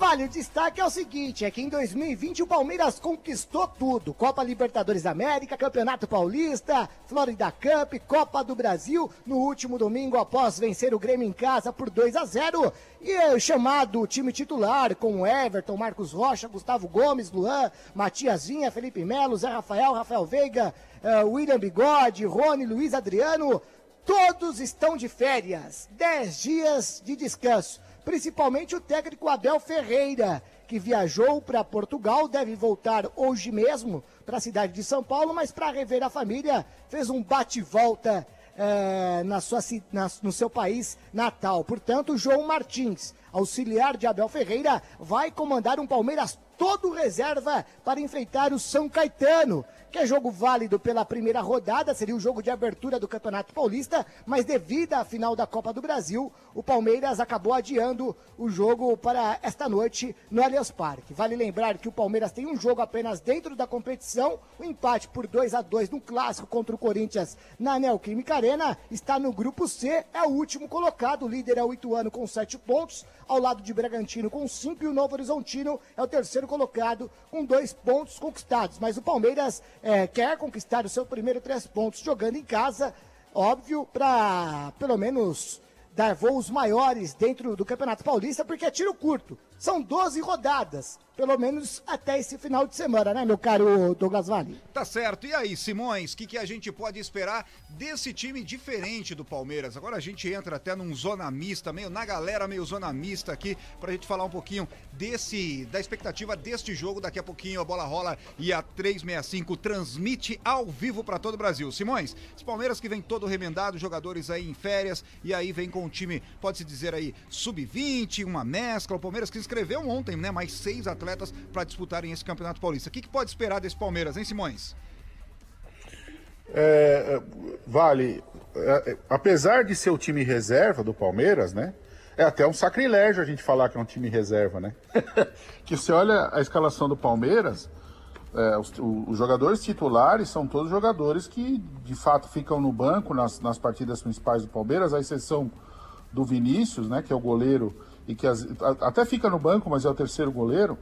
Vale, o destaque é o seguinte, é que em 2020 o Palmeiras conquistou tudo. Copa Libertadores da América, Campeonato Paulista, Florida Cup, Copa do Brasil, no último domingo após vencer o Grêmio em casa por 2 a 0 e é chamado time titular com Everton, Marcos Rocha, Gustavo Gomes, Luan, Matias Vinha, Felipe Melo, Zé Rafael, Rafael Veiga, eh, William Bigode, Rony, Luiz Adriano, todos estão de férias, 10 dias de descanso principalmente o técnico Abel Ferreira, que viajou para Portugal, deve voltar hoje mesmo para a cidade de São Paulo, mas para rever a família, fez um bate-volta eh, na sua na- no seu país natal. Portanto, João Martins, auxiliar de Abel Ferreira, vai comandar um Palmeiras todo reserva para enfrentar o São Caetano que é jogo válido pela primeira rodada, seria o jogo de abertura do Campeonato Paulista, mas devido à final da Copa do Brasil, o Palmeiras acabou adiando o jogo para esta noite no Allianz Parque. Vale lembrar que o Palmeiras tem um jogo apenas dentro da competição, o um empate por 2 a 2 no clássico contra o Corinthians na Neoquímica Arena, está no grupo C, é o último colocado, o líder é o Ituano com 7 pontos, ao lado de Bragantino com 5 e o Novo Horizontino é o terceiro colocado com dois pontos conquistados. Mas o Palmeiras é, quer conquistar o seu primeiro três pontos jogando em casa, óbvio, para pelo menos dar voos maiores dentro do Campeonato Paulista, porque é tiro curto. São 12 rodadas pelo menos até esse final de semana, né, meu caro Douglas Vale? Tá certo. E aí, Simões, o que, que a gente pode esperar desse time diferente do Palmeiras? Agora a gente entra até num zona mista, meio na galera, meio zona mista aqui, pra gente falar um pouquinho desse, da expectativa deste jogo. Daqui a pouquinho a bola rola e a 365 transmite ao vivo para todo o Brasil. Simões, esse Palmeiras que vem todo remendado, jogadores aí em férias, e aí vem com um time, pode-se dizer aí, sub-20, uma mescla. O Palmeiras que inscreveu ontem, né, mais seis atletas atletas para disputarem esse Campeonato Paulista. O que, que, pode esperar desse Palmeiras, hein, Simões? É, vale, é, é, apesar de ser o time reserva do Palmeiras, né? É até um sacrilégio a gente falar que é um time reserva, né? [LAUGHS] que você olha a escalação do Palmeiras, é, os, os, jogadores titulares são todos jogadores que de fato ficam no banco nas, nas partidas principais do Palmeiras, à exceção do Vinícius, né? Que é o goleiro e que as, até fica no banco, mas é o terceiro goleiro.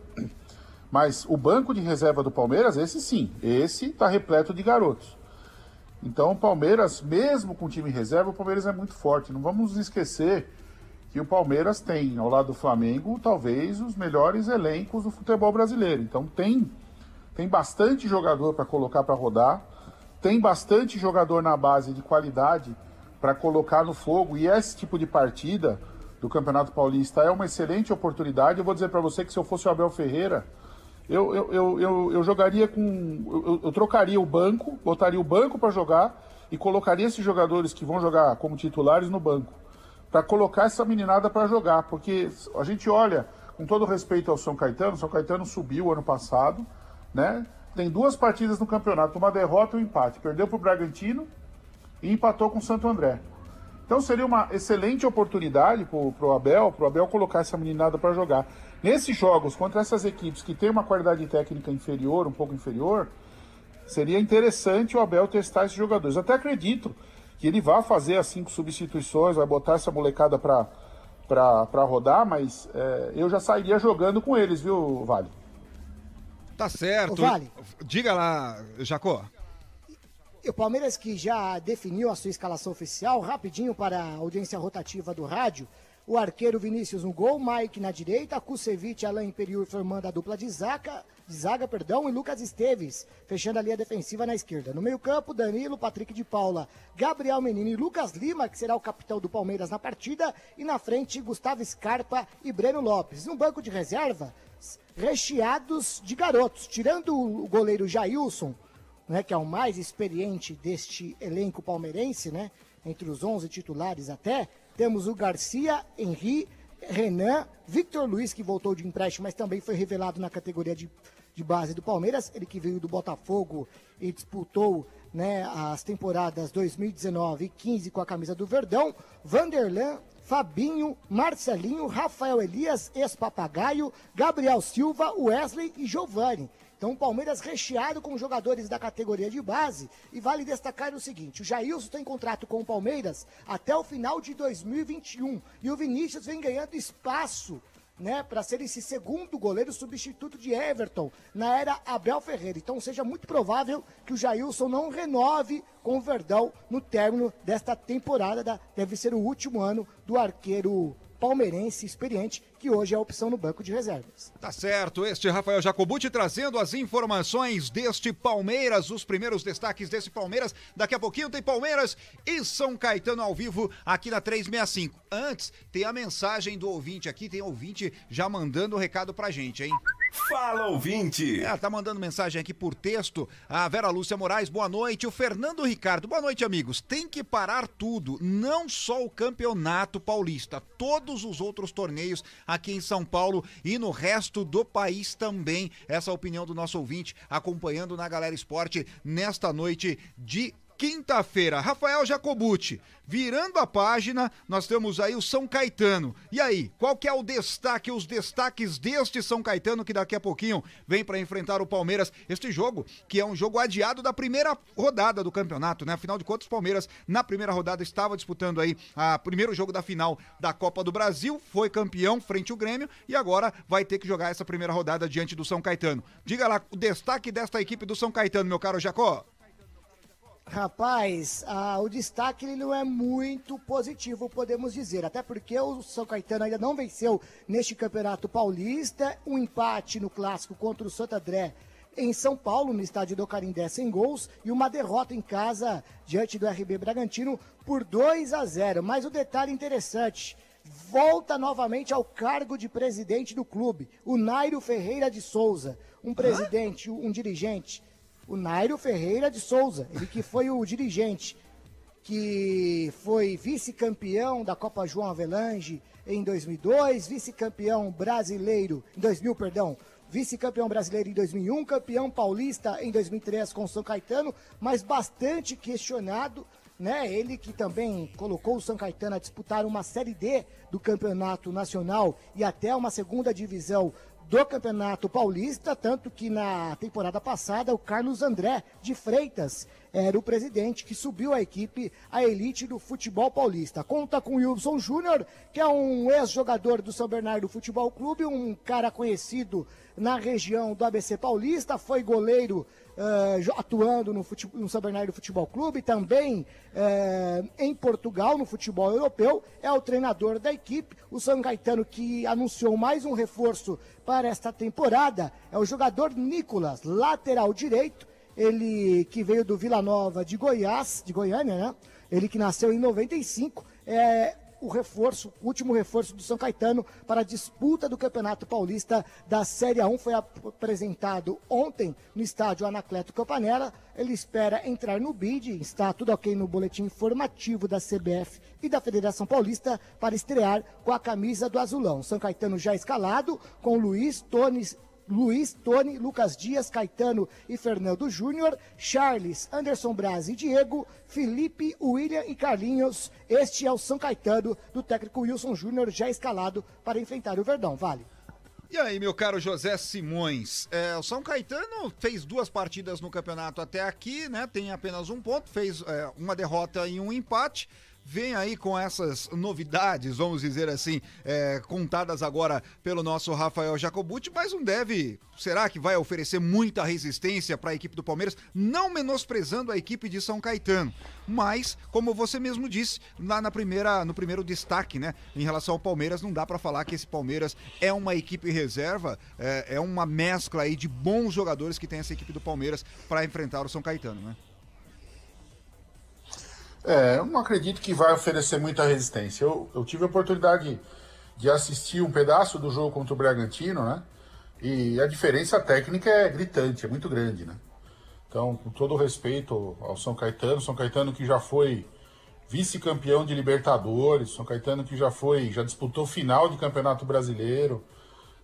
Mas o banco de reserva do Palmeiras, esse sim, esse está repleto de garotos. Então o Palmeiras, mesmo com time reserva, o Palmeiras é muito forte. Não vamos esquecer que o Palmeiras tem, ao lado do Flamengo, talvez os melhores elencos do futebol brasileiro. Então tem, tem bastante jogador para colocar para rodar, tem bastante jogador na base de qualidade para colocar no fogo. E esse tipo de partida do Campeonato Paulista é uma excelente oportunidade. Eu vou dizer para você que se eu fosse o Abel Ferreira, eu, eu, eu, eu, eu jogaria com. Eu, eu, trocaria o banco, botaria o banco para jogar e colocaria esses jogadores que vão jogar como titulares no banco. Para colocar essa meninada para jogar. Porque a gente olha, com todo respeito ao São Caetano, São Caetano subiu ano passado, né? Tem duas partidas no campeonato, uma derrota e um empate. Perdeu para o Bragantino e empatou com o Santo André. Então seria uma excelente oportunidade para o Abel, para o Abel colocar essa meninada para jogar. Nesses jogos contra essas equipes que têm uma qualidade técnica inferior, um pouco inferior, seria interessante o Abel testar esses jogadores. Eu até acredito que ele vá fazer as cinco substituições, vai botar essa molecada para rodar, mas é, eu já sairia jogando com eles, viu, Vale? Tá certo. vale. Diga lá, Jacó. E o Palmeiras que já definiu a sua escalação oficial, rapidinho para a audiência rotativa do rádio. O arqueiro Vinícius no gol, Mike na direita, Kusevich, Alain Imperiur formando a dupla de zaga, de zaga perdão, e Lucas Esteves fechando a linha defensiva na esquerda. No meio-campo, Danilo, Patrick de Paula, Gabriel Menino e Lucas Lima, que será o capitão do Palmeiras na partida, e na frente, Gustavo Scarpa e Breno Lopes. No banco de reserva, recheados de garotos, tirando o goleiro Jailson, né, que é o mais experiente deste elenco palmeirense, né, entre os 11 titulares até, temos o Garcia, Henri, Renan, Victor Luiz, que voltou de empréstimo, mas também foi revelado na categoria de, de base do Palmeiras, ele que veio do Botafogo e disputou né, as temporadas 2019 e 15 com a camisa do Verdão, Vanderlan, Fabinho, Marcelinho, Rafael Elias, ex-papagaio, Gabriel Silva, Wesley e Giovanni. Então, o Palmeiras recheado com jogadores da categoria de base. E vale destacar o seguinte: o Jailson tem contrato com o Palmeiras até o final de 2021. E o Vinícius vem ganhando espaço né, para ser esse segundo goleiro substituto de Everton na era Abel Ferreira. Então seja muito provável que o Jailson não renove com o Verdão no término desta temporada. Deve ser o último ano do arqueiro palmeirense experiente, que hoje é a opção no banco de reservas. Tá certo, este Rafael Jacobucci trazendo as informações deste Palmeiras, os primeiros destaques desse Palmeiras. Daqui a pouquinho tem Palmeiras e São Caetano ao vivo aqui na 365. Antes, tem a mensagem do ouvinte aqui, tem ouvinte já mandando o um recado pra gente, hein? Fala ouvinte! É, tá mandando mensagem aqui por texto. A Vera Lúcia Moraes, boa noite. O Fernando Ricardo, boa noite, amigos. Tem que parar tudo, não só o Campeonato Paulista, todos os outros torneios aqui em São Paulo e no resto do país também. Essa é a opinião do nosso ouvinte acompanhando na Galera Esporte nesta noite de quinta-feira. Rafael Jacobucci, virando a página, nós temos aí o São Caetano. E aí, qual que é o destaque, os destaques deste São Caetano que daqui a pouquinho vem para enfrentar o Palmeiras? Este jogo, que é um jogo adiado da primeira rodada do campeonato, né? Afinal de contas, o Palmeiras na primeira rodada estava disputando aí a primeiro jogo da final da Copa do Brasil, foi campeão frente ao Grêmio e agora vai ter que jogar essa primeira rodada diante do São Caetano. Diga lá o destaque desta equipe do São Caetano, meu caro Jacó. Rapaz, ah, o destaque ele não é muito positivo, podemos dizer. Até porque o São Caetano ainda não venceu neste campeonato paulista. Um empate no clássico contra o Santo André em São Paulo, no estádio do Carindé, sem gols. E uma derrota em casa diante do RB Bragantino por 2 a 0. Mas o detalhe interessante volta novamente ao cargo de presidente do clube, o Nairo Ferreira de Souza, um presidente, um dirigente o Nairo Ferreira de Souza, ele que foi o dirigente que foi vice-campeão da Copa João Avelange em 2002, vice-campeão brasileiro em 2000, perdão, vice-campeão brasileiro em 2001, campeão paulista em 2003 com o São Caetano, mas bastante questionado, né? Ele que também colocou o São Caetano a disputar uma Série D do Campeonato Nacional e até uma segunda divisão do Campeonato Paulista, tanto que na temporada passada o Carlos André de Freitas era o presidente que subiu a equipe à elite do futebol paulista. Conta com o Wilson Júnior, que é um ex-jogador do São Bernardo Futebol Clube, um cara conhecido na região do ABC Paulista, foi goleiro uh, atuando no, futebol, no São Bernardo Futebol Clube, também uh, em Portugal, no futebol europeu, é o treinador da equipe. O São Caetano, que anunciou mais um reforço para esta temporada, é o jogador Nicolas, lateral direito, ele que veio do Vila Nova de Goiás, de Goiânia, né? Ele que nasceu em 95, é, o reforço, o último reforço do São Caetano para a disputa do Campeonato Paulista da Série A1 foi apresentado ontem no estádio Anacleto Campanella. Ele espera entrar no BID, está tudo ok no boletim informativo da CBF e da Federação Paulista para estrear com a camisa do Azulão. São Caetano já escalado com Luiz, Tones Luiz, Tony, Lucas Dias, Caetano e Fernando Júnior, Charles, Anderson Braz e Diego, Felipe, William e Carlinhos. Este é o São Caetano do técnico Wilson Júnior, já escalado para enfrentar o Verdão. Vale. E aí, meu caro José Simões, é, o São Caetano fez duas partidas no campeonato até aqui, né? Tem apenas um ponto, fez é, uma derrota e um empate vem aí com essas novidades, vamos dizer assim, é, contadas agora pelo nosso Rafael Jacobucci, mas não deve, será que vai oferecer muita resistência para a equipe do Palmeiras, não menosprezando a equipe de São Caetano, mas como você mesmo disse lá na primeira, no primeiro destaque, né, em relação ao Palmeiras, não dá para falar que esse Palmeiras é uma equipe reserva, é, é uma mescla aí de bons jogadores que tem essa equipe do Palmeiras para enfrentar o São Caetano, né? É, eu não acredito que vai oferecer muita resistência. Eu, eu tive a oportunidade de assistir um pedaço do jogo contra o Bragantino, né? E a diferença técnica é gritante, é muito grande, né? Então, com todo o respeito ao São Caetano, São Caetano que já foi vice-campeão de Libertadores, São Caetano que já foi, já disputou final de Campeonato Brasileiro,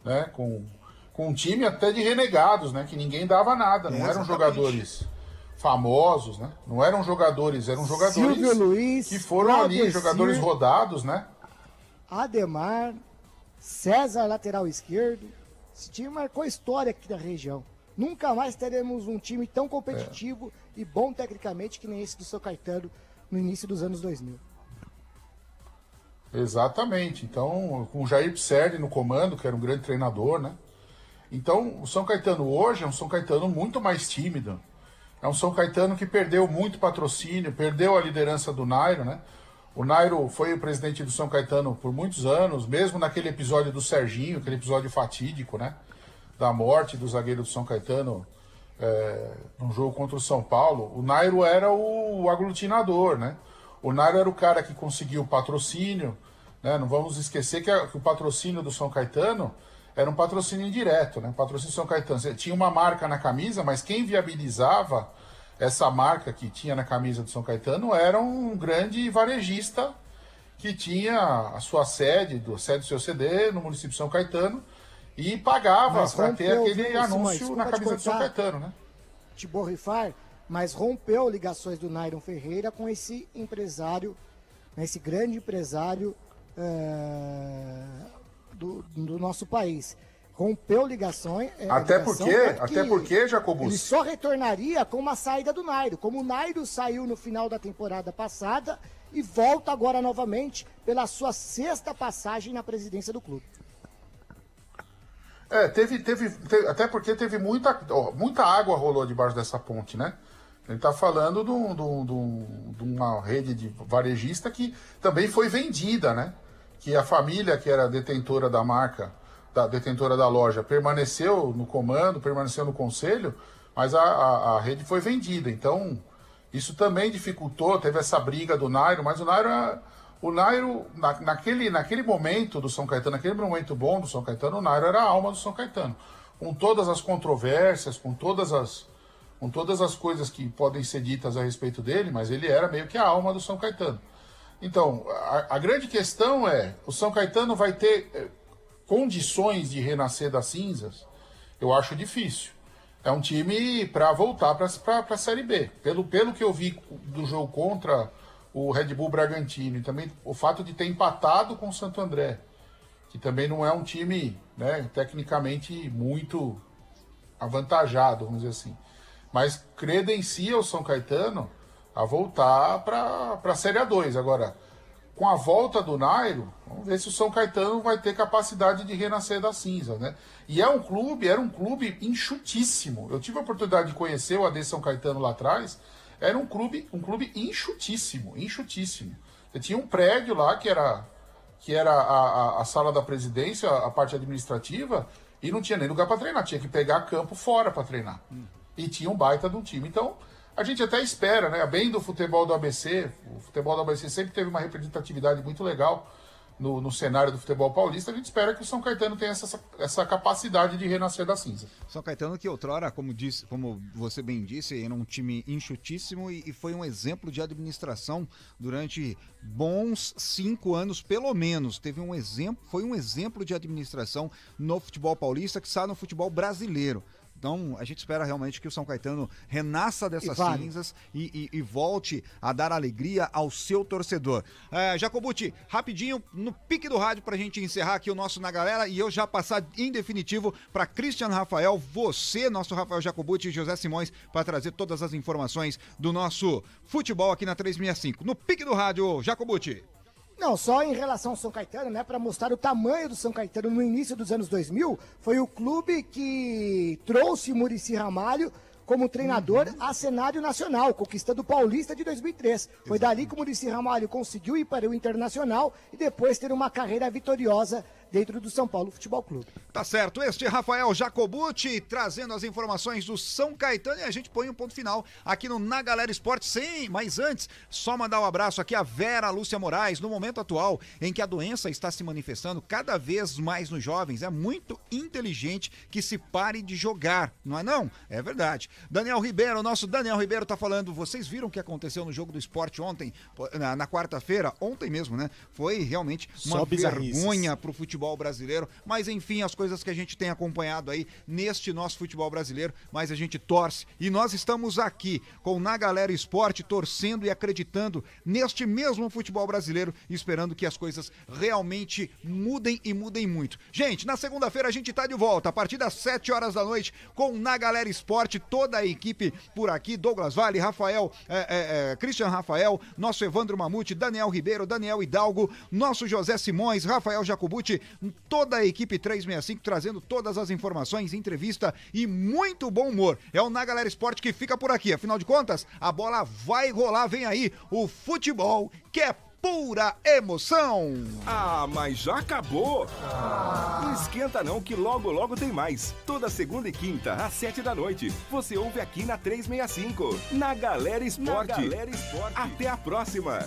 né? Com, com um time até de renegados, né? Que ninguém dava nada, não eram jogadores famosos, né? Não eram jogadores, eram jogadores Luiz, que foram ali, jogadores rodados, né? Ademar, César, lateral esquerdo. Esse time marcou história aqui da região. Nunca mais teremos um time tão competitivo é. e bom tecnicamente que nem esse do São Caetano no início dos anos 2000. Exatamente. Então, com o Jair Pisserni no comando, que era um grande treinador, né? Então, o São Caetano hoje é um São Caetano muito mais tímido, é um São Caetano que perdeu muito patrocínio, perdeu a liderança do Nairo, né? O Nairo foi o presidente do São Caetano por muitos anos, mesmo naquele episódio do Serginho, aquele episódio fatídico, né? Da morte do zagueiro do São Caetano é, num jogo contra o São Paulo. O Nairo era o aglutinador, né? O Nairo era o cara que conseguiu o patrocínio, né? Não vamos esquecer que, a, que o patrocínio do São Caetano era um patrocínio indireto, né? Patrocínio São Caetano. Você tinha uma marca na camisa, mas quem viabilizava essa marca que tinha na camisa do São Caetano era um grande varejista que tinha a sua sede, do sede do seu CD no município de São Caetano e pagava para ter aquele anúncio na camisa do São Caetano, né? Te borrifar, mas rompeu ligações do Nairon Ferreira com esse empresário, né, esse grande empresário é, do, do, nosso país. Rompeu ligações. É, até ligação, porque, até porque, Jacobus. Ele só retornaria com uma saída do Nairo. Como o Nairo saiu no final da temporada passada e volta agora novamente pela sua sexta passagem na presidência do clube. É, teve, teve, teve, até porque teve muita, ó, muita água rolou debaixo dessa ponte, né? Ele está falando de, uma rede de varejista que também foi vendida, né? Que a família que era detentora da marca, da detentora da loja, permaneceu no comando, permaneceu no conselho, mas a, a, a rede foi vendida. Então, isso também dificultou, teve essa briga do Nairo, mas o Nairo o Nairo, na, naquele, naquele momento do São Caetano, naquele momento bom do São Caetano, o Nairo era a alma do São Caetano. Com todas as controvérsias, com todas as, com todas as coisas que podem ser ditas a respeito dele, mas ele era meio que a alma do São Caetano. Então, a, a grande questão é: o São Caetano vai ter é, condições de renascer das cinzas? Eu acho difícil. É um time para voltar para a Série B. Pelo, pelo que eu vi do jogo contra o Red Bull Bragantino e também o fato de ter empatado com o Santo André, que também não é um time né, tecnicamente muito avantajado, vamos dizer assim. Mas credencia o São Caetano a voltar para a Série A2. Agora, com a volta do Nairo, vamos ver se o São Caetano vai ter capacidade de renascer da cinza, né? E é um clube, era um clube enxutíssimo. Eu tive a oportunidade de conhecer o AD São Caetano lá atrás era um clube, um clube enxutíssimo, enxutíssimo. Você tinha um prédio lá que era, que era a, a, a sala da presidência, a parte administrativa, e não tinha nem lugar para treinar, tinha que pegar campo fora para treinar. Hum. E tinha um baita de um time. Então, a gente até espera, né? Bem do futebol do ABC, o futebol do ABC sempre teve uma representatividade muito legal no, no, cenário do futebol paulista, a gente espera que o São Caetano tenha essa, essa capacidade de renascer da cinza. São Caetano que outrora, como, disse, como você bem disse, era um time enxutíssimo e, e foi um exemplo de administração durante bons cinco anos, pelo menos. Teve um exemplo, foi um exemplo de administração no futebol paulista que está no futebol brasileiro. Então, a gente espera realmente que o São Caetano renasça dessas e cinzas e, e, e, volte a dar alegria ao seu torcedor. É, Jacobuti, rapidinho, no pique do rádio para a gente encerrar aqui o nosso Na Galera e eu já passar em definitivo para Cristian Rafael, você, nosso Rafael Jacobuti e José Simões, para trazer todas as informações do nosso futebol aqui na 365. No pique do rádio, Jacobuti. Não, só em relação ao São Caetano, né, para mostrar o tamanho do São Caetano no início dos anos 2000, foi o clube que trouxe Murici Ramalho como treinador uhum. a cenário nacional, conquistando o Paulista de 2003. Exatamente. Foi dali que o Murici Ramalho conseguiu ir para o Internacional e depois ter uma carreira vitoriosa dentro do São Paulo Futebol Clube. Tá certo, este é Rafael Jacobucci trazendo as informações do São Caetano e a gente põe um ponto final aqui no Na Galera Esporte. Sim, mas antes, só mandar um abraço aqui a Vera Lúcia Moraes, no momento atual em que a doença está se manifestando cada vez mais nos jovens, é muito inteligente que se pare de jogar, não é não? É verdade. Daniel Ribeiro, nosso Daniel Ribeiro tá falando, vocês viram o que aconteceu no jogo do esporte ontem, na, na quarta-feira, ontem mesmo, né? Foi realmente uma vergonha pro futebol futebol brasileiro, mas enfim, as coisas que a gente tem acompanhado aí neste nosso futebol brasileiro, mas a gente torce e nós estamos aqui com Na Galera Esporte torcendo e acreditando neste mesmo futebol brasileiro, esperando que as coisas realmente mudem e mudem muito. Gente, na segunda-feira a gente tá de volta a partir das 7 horas da noite com Na Galera Esporte, toda a equipe por aqui, Douglas Vale, Rafael, é, é, é, Christian Rafael, nosso Evandro Mamute, Daniel Ribeiro, Daniel Hidalgo, nosso José Simões, Rafael Jacobuti, toda a equipe 365 trazendo todas as informações, entrevista e muito bom humor. É o Na Galera Esporte que fica por aqui. Afinal de contas, a bola vai rolar, vem aí o futebol que é pura emoção. Ah, mas já acabou. Ah. Não esquenta não que logo logo tem mais. Toda segunda e quinta às sete da noite. Você ouve aqui na 365. Na Galera Esporte. Na Galera Esporte. Até a próxima.